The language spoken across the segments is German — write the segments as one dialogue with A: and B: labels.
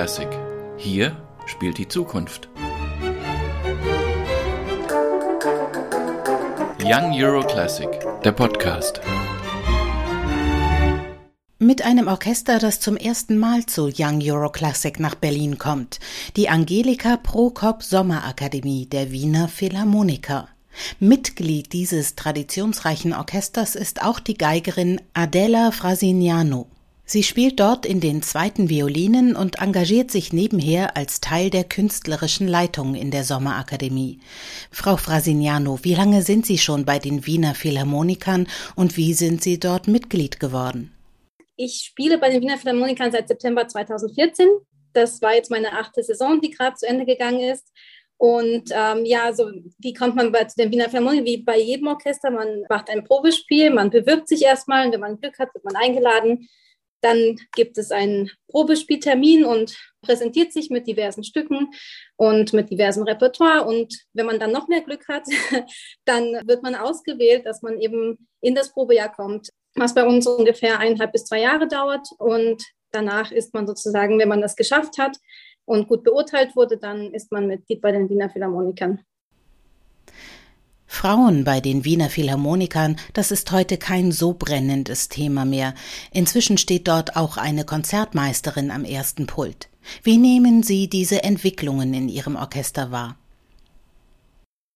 A: Classic. Hier spielt die Zukunft. Young Euro Classic, der Podcast.
B: Mit einem Orchester, das zum ersten Mal zu Young Euro Classic nach Berlin kommt, die Angelika Prokop Sommerakademie der Wiener Philharmoniker. Mitglied dieses traditionsreichen Orchesters ist auch die Geigerin Adela Frasignano. Sie spielt dort in den zweiten Violinen und engagiert sich nebenher als Teil der künstlerischen Leitung in der Sommerakademie. Frau Frasignano, wie lange sind Sie schon bei den Wiener Philharmonikern und wie sind Sie dort Mitglied geworden?
C: Ich spiele bei den Wiener Philharmonikern seit September 2014. Das war jetzt meine achte Saison, die gerade zu Ende gegangen ist. Und ähm, ja, so wie kommt man bei, zu den Wiener Philharmonikern? Wie bei jedem Orchester, man macht ein Probespiel, man bewirbt sich erstmal und wenn man Glück hat, wird man eingeladen. Dann gibt es einen Probespieltermin und präsentiert sich mit diversen Stücken und mit diversem Repertoire. Und wenn man dann noch mehr Glück hat, dann wird man ausgewählt, dass man eben in das Probejahr kommt, was bei uns ungefähr eineinhalb bis zwei Jahre dauert. Und danach ist man sozusagen, wenn man das geschafft hat, und gut beurteilt wurde, dann ist man Mitglied bei den Wiener Philharmonikern.
B: Frauen bei den Wiener Philharmonikern, das ist heute kein so brennendes Thema mehr. Inzwischen steht dort auch eine Konzertmeisterin am ersten Pult. Wie nehmen Sie diese Entwicklungen in Ihrem Orchester wahr?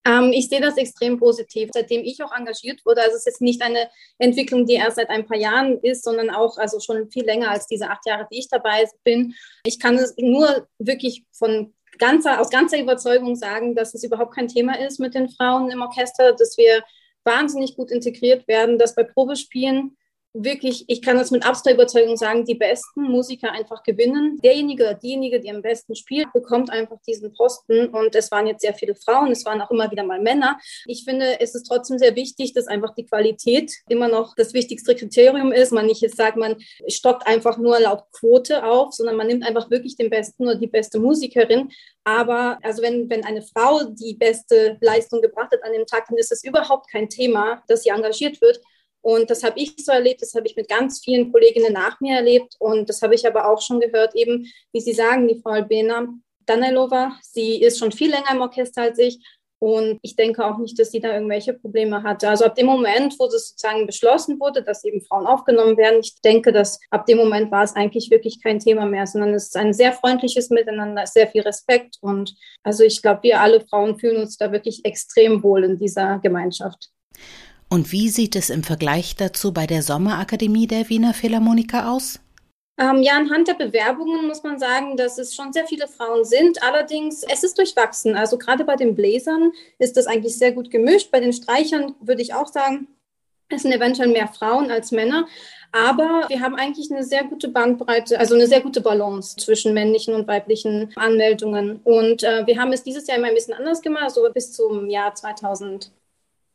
C: Ähm, ich sehe das extrem positiv, seitdem ich auch engagiert wurde. Also es ist jetzt nicht eine Entwicklung, die erst seit ein paar Jahren ist, sondern auch also schon viel länger als diese acht Jahre, die ich dabei bin. Ich kann es nur wirklich von ganzer, aus ganzer Überzeugung sagen, dass es überhaupt kein Thema ist mit den Frauen im Orchester, dass wir wahnsinnig gut integriert werden, dass bei Probespielen wirklich, ich kann das mit absoluter Überzeugung sagen, die besten Musiker einfach gewinnen. Derjenige diejenige, die am besten spielt, bekommt einfach diesen Posten. Und es waren jetzt sehr viele Frauen, es waren auch immer wieder mal Männer. Ich finde, es ist trotzdem sehr wichtig, dass einfach die Qualität immer noch das wichtigste Kriterium ist. Man nicht jetzt sagt, man stockt einfach nur laut Quote auf, sondern man nimmt einfach wirklich den besten oder die beste Musikerin. Aber also wenn, wenn eine Frau die beste Leistung gebracht hat an dem Tag, dann ist es überhaupt kein Thema, dass sie engagiert wird. Und das habe ich so erlebt, das habe ich mit ganz vielen Kolleginnen nach mir erlebt. Und das habe ich aber auch schon gehört, eben, wie Sie sagen, die Frau Albena Danilova, sie ist schon viel länger im Orchester als ich. Und ich denke auch nicht, dass sie da irgendwelche Probleme hatte. Also ab dem Moment, wo es sozusagen beschlossen wurde, dass eben Frauen aufgenommen werden, ich denke, dass ab dem Moment war es eigentlich wirklich kein Thema mehr, sondern es ist ein sehr freundliches Miteinander, sehr viel Respekt. Und also ich glaube, wir alle Frauen fühlen uns da wirklich extrem wohl in dieser Gemeinschaft.
B: Und wie sieht es im Vergleich dazu bei der Sommerakademie der Wiener Philharmoniker aus?
C: Ähm, ja, anhand der Bewerbungen muss man sagen, dass es schon sehr viele Frauen sind. Allerdings, es ist durchwachsen. Also gerade bei den Bläsern ist das eigentlich sehr gut gemischt. Bei den Streichern würde ich auch sagen, es sind eventuell mehr Frauen als Männer. Aber wir haben eigentlich eine sehr gute Bandbreite, also eine sehr gute Balance zwischen männlichen und weiblichen Anmeldungen. Und äh, wir haben es dieses Jahr immer ein bisschen anders gemacht, so bis zum Jahr 2000.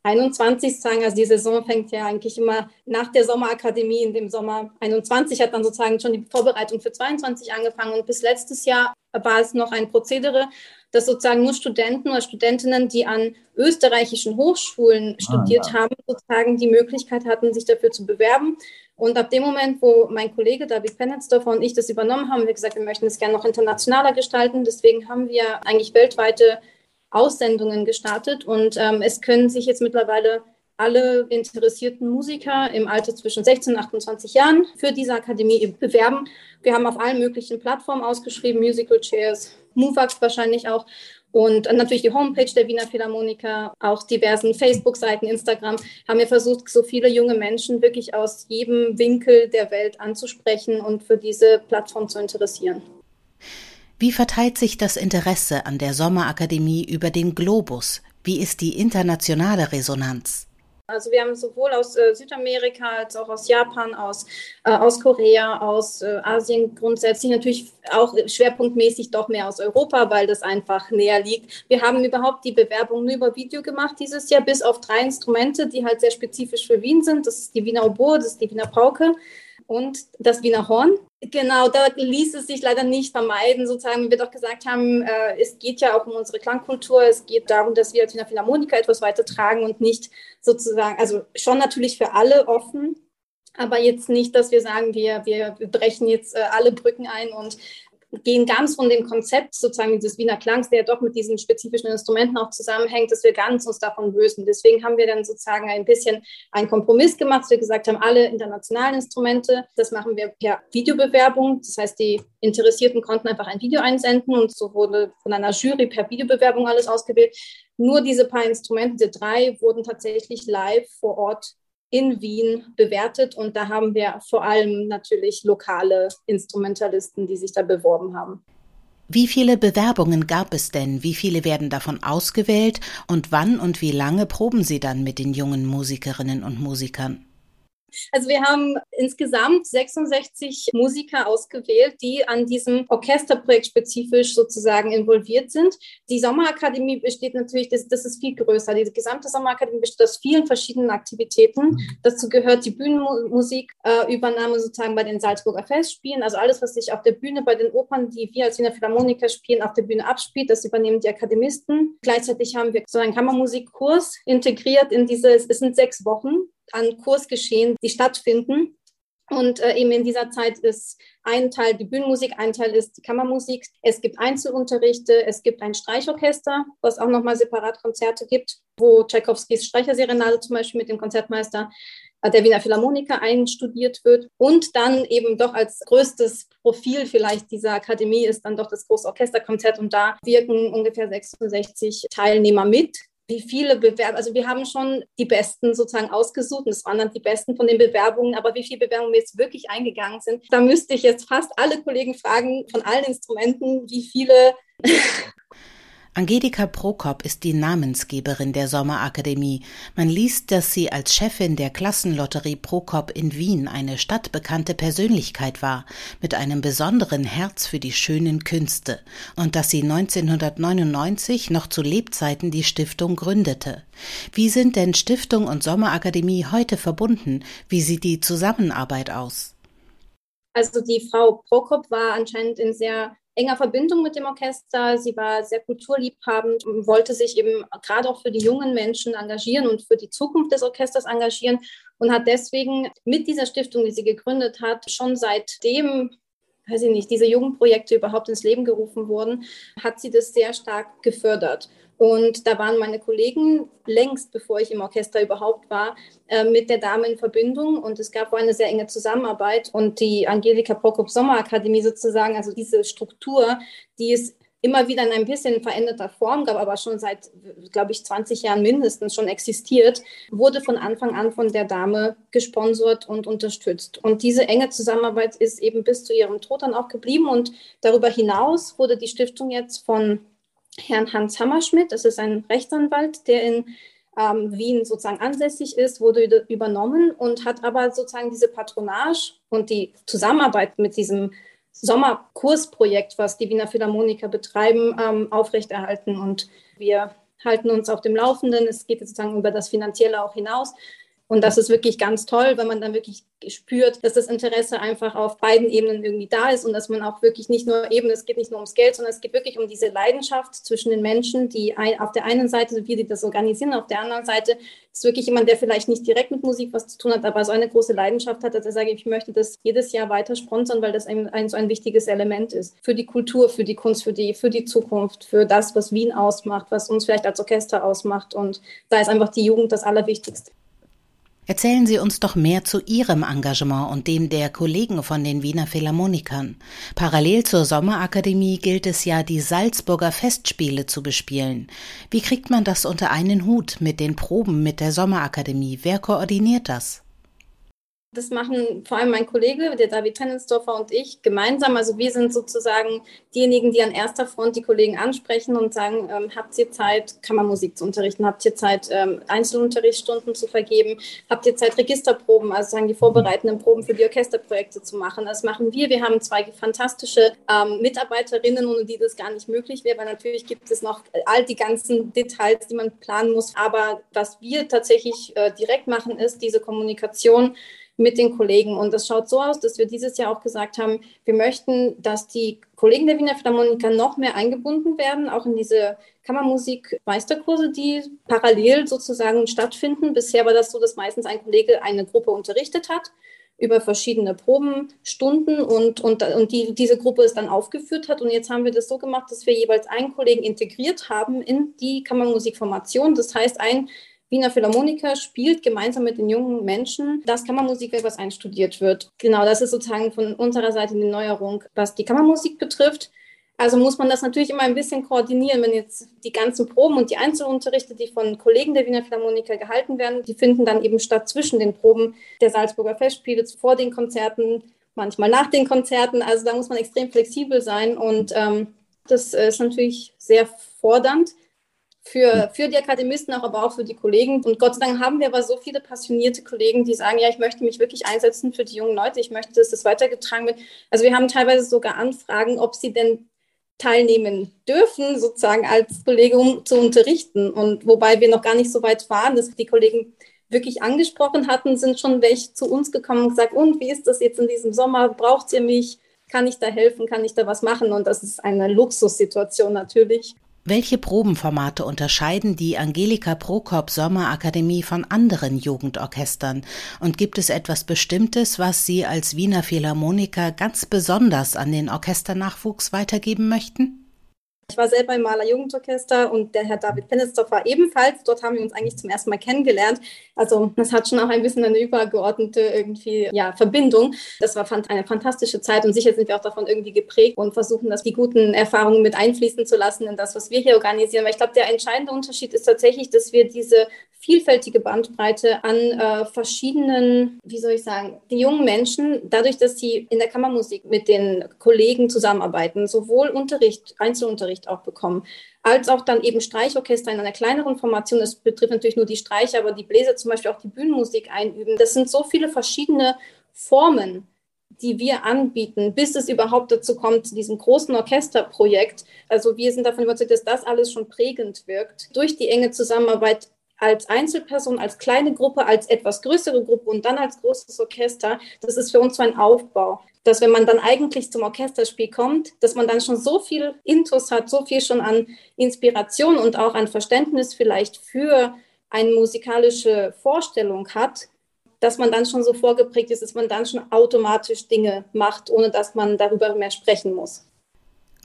C: 21 sagen, also die Saison fängt ja eigentlich immer nach der Sommerakademie in dem Sommer 21 hat dann sozusagen schon die Vorbereitung für 22 angefangen und bis letztes Jahr war es noch ein Prozedere, dass sozusagen nur Studenten oder Studentinnen, die an österreichischen Hochschulen ah, studiert ja. haben, sozusagen die Möglichkeit hatten, sich dafür zu bewerben. Und ab dem Moment, wo mein Kollege David Penetzdorfer und ich das übernommen haben, haben wir gesagt, wir möchten es gerne noch internationaler gestalten. Deswegen haben wir eigentlich weltweite Aussendungen gestartet und ähm, es können sich jetzt mittlerweile alle interessierten Musiker im Alter zwischen 16 und 28 Jahren für diese Akademie bewerben. Wir haben auf allen möglichen Plattformen ausgeschrieben, Musical Chairs, MoveUp wahrscheinlich auch und natürlich die Homepage der Wiener Philharmoniker, auch diversen Facebook-Seiten, Instagram, haben wir versucht, so viele junge Menschen wirklich aus jedem Winkel der Welt anzusprechen und für diese Plattform zu interessieren.
B: Wie verteilt sich das Interesse an der Sommerakademie über den Globus? Wie ist die internationale Resonanz?
C: Also wir haben sowohl aus äh, Südamerika als auch aus Japan, aus, äh, aus Korea, aus äh, Asien grundsätzlich natürlich auch schwerpunktmäßig doch mehr aus Europa, weil das einfach näher liegt. Wir haben überhaupt die Bewerbung nur über Video gemacht dieses Jahr, bis auf drei Instrumente, die halt sehr spezifisch für Wien sind. Das ist die Wiener Oboe, das ist die Wiener Pauke und das Wiener Horn. Genau, da ließ es sich leider nicht vermeiden, sozusagen, wie wir doch gesagt haben, äh, es geht ja auch um unsere Klangkultur, es geht darum, dass wir als Wiener Philharmoniker etwas weitertragen und nicht sozusagen, also schon natürlich für alle offen, aber jetzt nicht, dass wir sagen, wir, wir brechen jetzt äh, alle Brücken ein und gehen ganz von dem Konzept sozusagen dieses Wiener Klangs, der doch mit diesen spezifischen Instrumenten auch zusammenhängt, dass wir ganz uns davon lösen. Deswegen haben wir dann sozusagen ein bisschen einen Kompromiss gemacht, dass wir gesagt haben, alle internationalen Instrumente, das machen wir per Videobewerbung. Das heißt, die Interessierten konnten einfach ein Video einsenden und so wurde von einer Jury per Videobewerbung alles ausgewählt. Nur diese paar Instrumente, diese drei, wurden tatsächlich live vor Ort in Wien bewertet und da haben wir vor allem natürlich lokale Instrumentalisten, die sich da beworben haben.
B: Wie viele Bewerbungen gab es denn? Wie viele werden davon ausgewählt? Und wann und wie lange proben Sie dann mit den jungen Musikerinnen und Musikern?
C: Also wir haben insgesamt 66 Musiker ausgewählt, die an diesem Orchesterprojekt spezifisch sozusagen involviert sind. Die Sommerakademie besteht natürlich, das, das ist viel größer. Die gesamte Sommerakademie besteht aus vielen verschiedenen Aktivitäten. Dazu gehört die Bühnenmusikübernahme äh, sozusagen bei den Salzburger Festspielen. Also alles, was sich auf der Bühne bei den Opern, die wir als Wiener Philharmoniker spielen, auf der Bühne abspielt, das übernehmen die Akademisten. Gleichzeitig haben wir so einen Kammermusikkurs integriert in diese, es sind sechs Wochen an Kursgeschehen, die stattfinden. Und äh, eben in dieser Zeit ist ein Teil die Bühnenmusik, ein Teil ist die Kammermusik. Es gibt Einzelunterrichte, es gibt ein Streichorchester, was auch nochmal separat Konzerte gibt, wo Tchaikovskis Streicherserenade zum Beispiel mit dem Konzertmeister äh, der Wiener Philharmoniker einstudiert wird. Und dann eben doch als größtes Profil vielleicht dieser Akademie ist dann doch das große Orchesterkonzert und da wirken ungefähr 66 Teilnehmer mit wie viele Bewerber, also wir haben schon die Besten sozusagen ausgesucht und es waren dann die Besten von den Bewerbungen, aber wie viele Bewerbungen jetzt wirklich eingegangen sind, da müsste ich jetzt fast alle Kollegen fragen von allen Instrumenten, wie viele
B: Angelika Prokop ist die Namensgeberin der Sommerakademie. Man liest, dass sie als Chefin der Klassenlotterie Prokop in Wien eine stadtbekannte Persönlichkeit war, mit einem besonderen Herz für die schönen Künste, und dass sie 1999 noch zu Lebzeiten die Stiftung gründete. Wie sind denn Stiftung und Sommerakademie heute verbunden? Wie sieht die Zusammenarbeit aus?
C: Also die Frau Prokop war anscheinend in sehr enger Verbindung mit dem Orchester. Sie war sehr kulturliebhabend und wollte sich eben gerade auch für die jungen Menschen engagieren und für die Zukunft des Orchesters engagieren und hat deswegen mit dieser Stiftung, die sie gegründet hat, schon seitdem weiß ich nicht, diese Jugendprojekte überhaupt ins Leben gerufen wurden, hat sie das sehr stark gefördert. Und da waren meine Kollegen längst, bevor ich im Orchester überhaupt war, äh, mit der Dame in Verbindung. Und es gab eine sehr enge Zusammenarbeit. Und die Angelika Prokop Sommerakademie sozusagen, also diese Struktur, die es immer wieder in ein bisschen veränderter Form gab, aber schon seit, glaube ich, 20 Jahren mindestens schon existiert, wurde von Anfang an von der Dame gesponsert und unterstützt. Und diese enge Zusammenarbeit ist eben bis zu ihrem Tod dann auch geblieben. Und darüber hinaus wurde die Stiftung jetzt von Herrn Hans Hammerschmidt. Das ist ein Rechtsanwalt, der in ähm, Wien sozusagen ansässig ist, wurde übernommen und hat aber sozusagen diese Patronage und die Zusammenarbeit mit diesem Sommerkursprojekt, was die Wiener Philharmoniker betreiben, ähm, aufrechterhalten. Und wir halten uns auf dem Laufenden. Es geht sozusagen über das Finanzielle auch hinaus. Und das ist wirklich ganz toll, wenn man dann wirklich spürt, dass das Interesse einfach auf beiden Ebenen irgendwie da ist und dass man auch wirklich nicht nur eben, es geht nicht nur ums Geld, sondern es geht wirklich um diese Leidenschaft zwischen den Menschen, die ein, auf der einen Seite, wie die das organisieren, auf der anderen Seite ist wirklich jemand, der vielleicht nicht direkt mit Musik was zu tun hat, aber so eine große Leidenschaft hat, dass er sagt, ich möchte das jedes Jahr weiter sponsern, weil das ein, ein so ein wichtiges Element ist für die Kultur, für die Kunst, für die, für die Zukunft, für das, was Wien ausmacht, was uns vielleicht als Orchester ausmacht und da ist einfach die Jugend das Allerwichtigste.
B: Erzählen Sie uns doch mehr zu Ihrem Engagement und dem der Kollegen von den Wiener Philharmonikern. Parallel zur Sommerakademie gilt es ja, die Salzburger Festspiele zu bespielen. Wie kriegt man das unter einen Hut mit den Proben mit der Sommerakademie? Wer koordiniert das?
C: Das machen vor allem mein Kollege, der David Tennensdorfer und ich gemeinsam. Also wir sind sozusagen diejenigen, die an erster Front die Kollegen ansprechen und sagen, ähm, habt ihr Zeit, Kammermusik zu unterrichten? Habt ihr Zeit, ähm, Einzelunterrichtsstunden zu vergeben? Habt ihr Zeit, Registerproben, also sagen die vorbereitenden Proben für die Orchesterprojekte zu machen? Das machen wir. Wir haben zwei fantastische ähm, Mitarbeiterinnen, ohne die das gar nicht möglich wäre, weil natürlich gibt es noch all die ganzen Details, die man planen muss. Aber was wir tatsächlich äh, direkt machen, ist diese Kommunikation mit den Kollegen. Und das schaut so aus, dass wir dieses Jahr auch gesagt haben, wir möchten, dass die Kollegen der Wiener Philharmoniker noch mehr eingebunden werden, auch in diese Kammermusik-Meisterkurse, die parallel sozusagen stattfinden. Bisher war das so, dass meistens ein Kollege eine Gruppe unterrichtet hat über verschiedene Probenstunden und, und, und die, diese Gruppe es dann aufgeführt hat. Und jetzt haben wir das so gemacht, dass wir jeweils einen Kollegen integriert haben in die Kammermusikformation. Das heißt, ein Wiener Philharmoniker spielt gemeinsam mit den jungen Menschen das Kammermusikwerk, was einstudiert wird. Genau, das ist sozusagen von unserer Seite die Neuerung, was die Kammermusik betrifft. Also muss man das natürlich immer ein bisschen koordinieren, wenn jetzt die ganzen Proben und die Einzelunterrichte, die von Kollegen der Wiener Philharmoniker gehalten werden, die finden dann eben statt zwischen den Proben der Salzburger Festspiele, vor den Konzerten, manchmal nach den Konzerten. Also da muss man extrem flexibel sein und ähm, das ist natürlich sehr fordernd für, für die Akademisten, auch, aber auch für die Kollegen. Und Gott sei Dank haben wir aber so viele passionierte Kollegen, die sagen, ja, ich möchte mich wirklich einsetzen für die jungen Leute, ich möchte, dass das weitergetragen wird. Also wir haben teilweise sogar Anfragen, ob sie denn teilnehmen dürfen, sozusagen als Kollege um zu unterrichten. Und wobei wir noch gar nicht so weit waren, dass die Kollegen wirklich angesprochen hatten, sind schon welche zu uns gekommen und gesagt, und wie ist das jetzt in diesem Sommer? Braucht ihr mich? Kann ich da helfen? Kann ich da was machen? Und das ist eine Luxussituation natürlich.
B: Welche Probenformate unterscheiden die Angelika Prokop Sommerakademie von anderen Jugendorchestern? Und gibt es etwas Bestimmtes, was Sie als Wiener Philharmoniker ganz besonders an den Orchesternachwuchs weitergeben möchten?
C: Ich war selber im Maler Jugendorchester und der Herr David Pennisdorf war ebenfalls. Dort haben wir uns eigentlich zum ersten Mal kennengelernt. Also das hat schon auch ein bisschen eine übergeordnete irgendwie ja, Verbindung. Das war eine fantastische Zeit und sicher sind wir auch davon irgendwie geprägt und versuchen, dass die guten Erfahrungen mit einfließen zu lassen in das, was wir hier organisieren. Weil ich glaube, der entscheidende Unterschied ist tatsächlich, dass wir diese vielfältige Bandbreite an äh, verschiedenen, wie soll ich sagen, die jungen Menschen, dadurch, dass sie in der Kammermusik mit den Kollegen zusammenarbeiten, sowohl Unterricht, Einzelunterricht auch bekommen, als auch dann eben Streichorchester in einer kleineren Formation. Das betrifft natürlich nur die Streicher, aber die Bläser zum Beispiel auch die Bühnenmusik einüben. Das sind so viele verschiedene Formen, die wir anbieten, bis es überhaupt dazu kommt, zu diesem großen Orchesterprojekt. Also wir sind davon überzeugt, dass das alles schon prägend wirkt. Durch die enge Zusammenarbeit als Einzelperson, als kleine Gruppe, als etwas größere Gruppe und dann als großes Orchester, das ist für uns so ein Aufbau. Dass wenn man dann eigentlich zum Orchesterspiel kommt, dass man dann schon so viel Intus hat, so viel schon an Inspiration und auch an Verständnis vielleicht für eine musikalische Vorstellung hat, dass man dann schon so vorgeprägt ist, dass man dann schon automatisch Dinge macht, ohne dass man darüber mehr sprechen muss.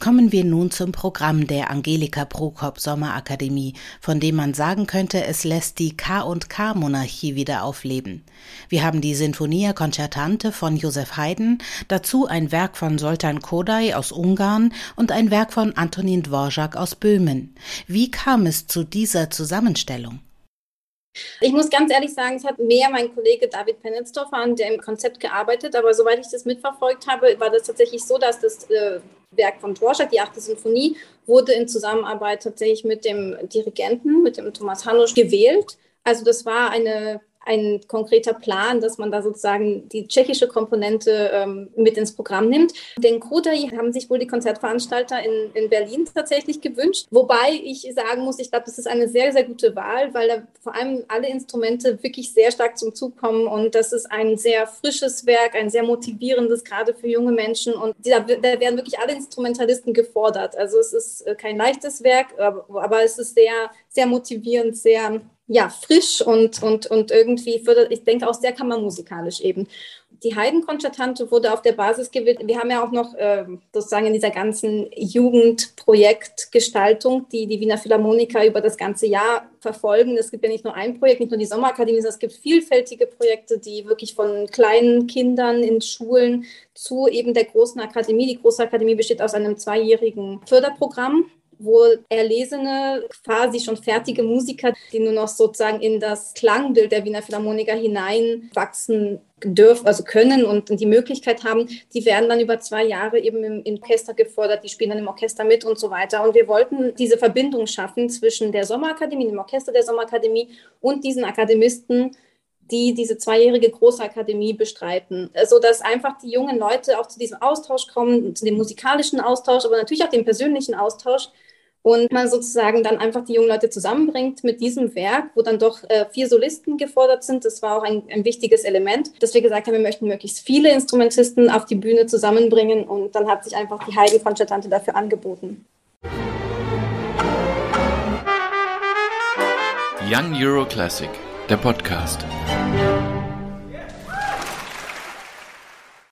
B: Kommen wir nun zum Programm der Angelika Prokop Sommerakademie, von dem man sagen könnte, es lässt die K&K Monarchie wieder aufleben. Wir haben die Sinfonia Concertante von Josef Haydn, dazu ein Werk von Soltan Kodai aus Ungarn und ein Werk von Antonin Dvorak aus Böhmen. Wie kam es zu dieser Zusammenstellung?
C: Ich muss ganz ehrlich sagen, es hat mehr mein Kollege David Penitzdorfer an dem Konzept gearbeitet, aber soweit ich das mitverfolgt habe, war das tatsächlich so, dass das äh, Werk von Dvorak, die achte Sinfonie, wurde in Zusammenarbeit tatsächlich mit dem Dirigenten, mit dem Thomas Hanusch gewählt. Also das war eine ein konkreter Plan, dass man da sozusagen die tschechische Komponente ähm, mit ins Programm nimmt. Den Kodai haben sich wohl die Konzertveranstalter in, in Berlin tatsächlich gewünscht. Wobei ich sagen muss, ich glaube, das ist eine sehr, sehr gute Wahl, weil da vor allem alle Instrumente wirklich sehr stark zum Zug kommen und das ist ein sehr frisches Werk, ein sehr motivierendes, gerade für junge Menschen und da, da werden wirklich alle Instrumentalisten gefordert. Also es ist äh, kein leichtes Werk, aber, aber es ist sehr, sehr motivierend, sehr ja, frisch und, und, und irgendwie, fördert, ich denke auch sehr kammermusikalisch eben. Die Heidenkonzertante wurde auf der Basis gewählt. Wir haben ja auch noch äh, sozusagen in dieser ganzen Jugendprojektgestaltung, die die Wiener Philharmoniker über das ganze Jahr verfolgen. Es gibt ja nicht nur ein Projekt, nicht nur die Sommerakademie, sondern es gibt vielfältige Projekte, die wirklich von kleinen Kindern in Schulen zu eben der großen Akademie. Die große Akademie besteht aus einem zweijährigen Förderprogramm wo erlesene, quasi schon fertige Musiker, die nur noch sozusagen in das Klangbild der Wiener Philharmoniker hineinwachsen dürfen, also können und die Möglichkeit haben, die werden dann über zwei Jahre eben im, Orchester gefordert, die spielen dann im Orchester mit und so weiter. Und wir wollten diese Verbindung schaffen zwischen der Sommerakademie, dem Orchester der Sommerakademie und diesen Akademisten, die diese zweijährige Großakademie bestreiten, sodass einfach die jungen Leute auch zu diesem Austausch kommen, zu dem musikalischen Austausch, aber natürlich auch dem persönlichen Austausch und man sozusagen dann einfach die jungen Leute zusammenbringt mit diesem Werk, wo dann doch äh, vier Solisten gefordert sind. Das war auch ein, ein wichtiges Element, dass wir gesagt haben, wir möchten möglichst viele Instrumentisten auf die Bühne zusammenbringen und dann hat sich einfach die Heidi Concertante dafür angeboten.
A: Young Euro Classic, der Podcast.